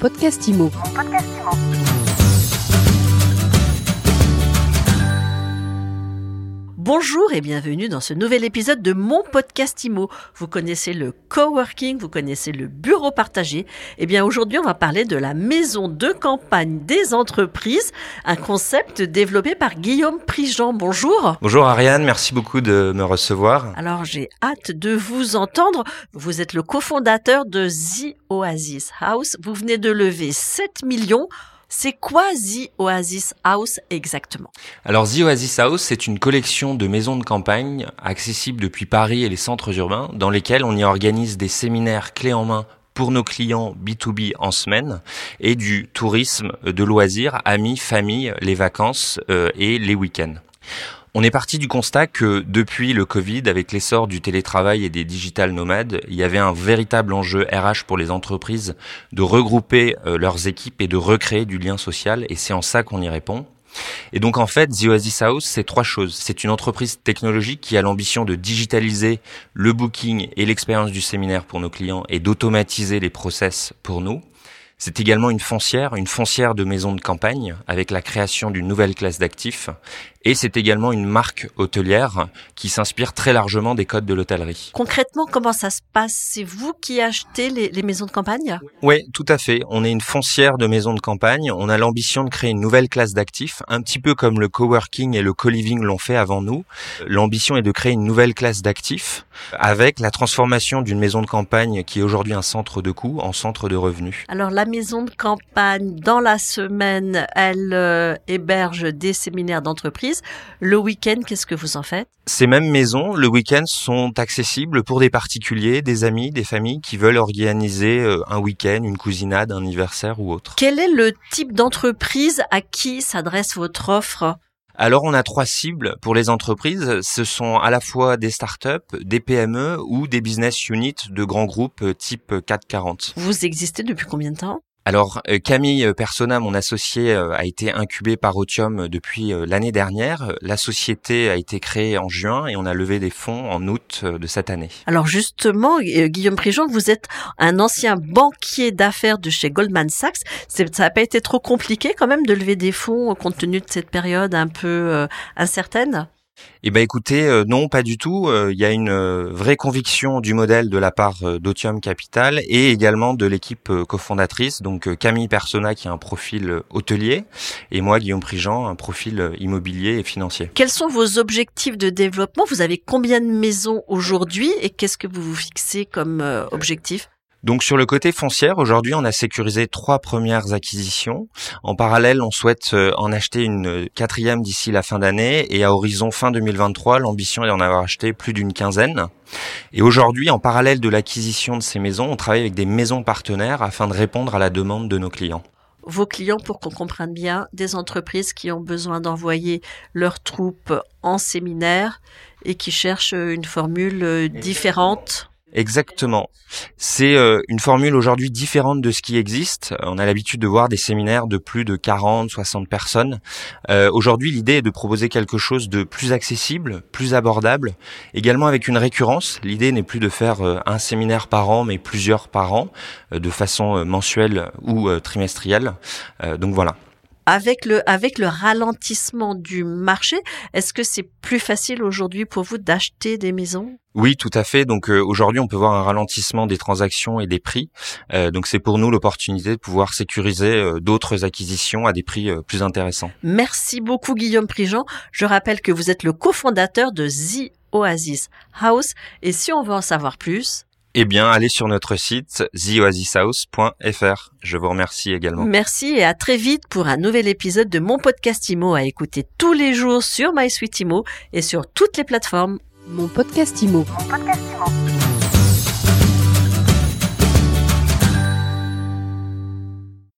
podcast IMO. Bonjour et bienvenue dans ce nouvel épisode de mon podcast IMO. Vous connaissez le coworking, vous connaissez le bureau partagé. Eh bien aujourd'hui, on va parler de la maison de campagne des entreprises, un concept développé par Guillaume Prigent. Bonjour. Bonjour Ariane, merci beaucoup de me recevoir. Alors j'ai hâte de vous entendre. Vous êtes le cofondateur de The Oasis House. Vous venez de lever 7 millions c'est quoi The Oasis House exactement? Alors The Oasis House, c'est une collection de maisons de campagne accessibles depuis Paris et les centres urbains, dans lesquels on y organise des séminaires clés en main pour nos clients B2B en semaine et du tourisme de loisirs, amis, famille, les vacances euh, et les week-ends. On est parti du constat que depuis le Covid, avec l'essor du télétravail et des digital nomades, il y avait un véritable enjeu RH pour les entreprises de regrouper euh, leurs équipes et de recréer du lien social, et c'est en ça qu'on y répond. Et donc en fait, The Oasis House, c'est trois choses. C'est une entreprise technologique qui a l'ambition de digitaliser le booking et l'expérience du séminaire pour nos clients et d'automatiser les process pour nous. C'est également une foncière, une foncière de maison de campagne, avec la création d'une nouvelle classe d'actifs. Et c'est également une marque hôtelière qui s'inspire très largement des codes de l'hôtellerie. Concrètement, comment ça se passe? C'est vous qui achetez les, maisons de campagne? Oui, tout à fait. On est une foncière de maisons de campagne. On a l'ambition de créer une nouvelle classe d'actifs, un petit peu comme le coworking et le co-living l'ont fait avant nous. L'ambition est de créer une nouvelle classe d'actifs avec la transformation d'une maison de campagne qui est aujourd'hui un centre de coûts en centre de revenus. Alors la maison de campagne, dans la semaine, elle euh, héberge des séminaires d'entreprise. Le week-end, qu'est-ce que vous en faites? Ces mêmes maisons, le week-end, sont accessibles pour des particuliers, des amis, des familles qui veulent organiser euh, un week-end, une cousinade, un anniversaire ou autre. Quel est le type d'entreprise à qui s'adresse votre offre? Alors on a trois cibles pour les entreprises. Ce sont à la fois des startups, des PME ou des business units de grands groupes type 440. Vous existez depuis combien de temps? Alors euh, Camille euh, Persona, mon associé, euh, a été incubé par Otium depuis l'année dernière. La société a été créée en juin et on a levé des fonds en août de cette année. Alors justement, Guillaume Prigent, vous êtes un ancien banquier d'affaires de chez Goldman Sachs. Ça n'a pas été trop compliqué quand même de lever des fonds compte tenu de cette période un peu incertaine? Eh ben écoutez, euh, non, pas du tout. Euh, il y a une euh, vraie conviction du modèle de la part d'Otium Capital et également de l'équipe cofondatrice, donc Camille Persona qui a un profil hôtelier et moi Guillaume Prigent un profil immobilier et financier. Quels sont vos objectifs de développement? Vous avez combien de maisons aujourd'hui et qu'est-ce que vous vous fixez comme objectif? Donc sur le côté foncière, aujourd'hui, on a sécurisé trois premières acquisitions. En parallèle, on souhaite euh, en acheter une quatrième d'ici la fin d'année et à horizon fin 2023, l'ambition est d'en avoir acheté plus d'une quinzaine. Et aujourd'hui, en parallèle de l'acquisition de ces maisons, on travaille avec des maisons partenaires afin de répondre à la demande de nos clients vos clients pour qu'on comprenne bien, des entreprises qui ont besoin d'envoyer leurs troupes en séminaire et qui cherchent une formule euh, différente Exactement. C'est euh, une formule aujourd'hui différente de ce qui existe. On a l'habitude de voir des séminaires de plus de 40, 60 personnes. Euh, aujourd'hui, l'idée est de proposer quelque chose de plus accessible, plus abordable, également avec une récurrence. L'idée n'est plus de faire euh, un séminaire par an, mais plusieurs par an, de façon mensuelle ou trimestrielle. donc voilà. Avec le, avec le ralentissement du marché, est-ce que c'est plus facile aujourd'hui pour vous d'acheter des maisons? Oui, tout à fait. Donc euh, aujourd'hui, on peut voir un ralentissement des transactions et des prix. Euh, donc c'est pour nous l'opportunité de pouvoir sécuriser euh, d'autres acquisitions à des prix plus intéressants. Merci beaucoup Guillaume Prigent. Je rappelle que vous êtes le cofondateur de The Oasis House et si on veut en savoir plus, eh bien, allez sur notre site theoasishouse.fr. Je vous remercie également. Merci et à très vite pour un nouvel épisode de mon podcast IMO à écouter tous les jours sur MySuite IMO et sur toutes les plateformes. Mon podcast IMO. Mon podcast IMO.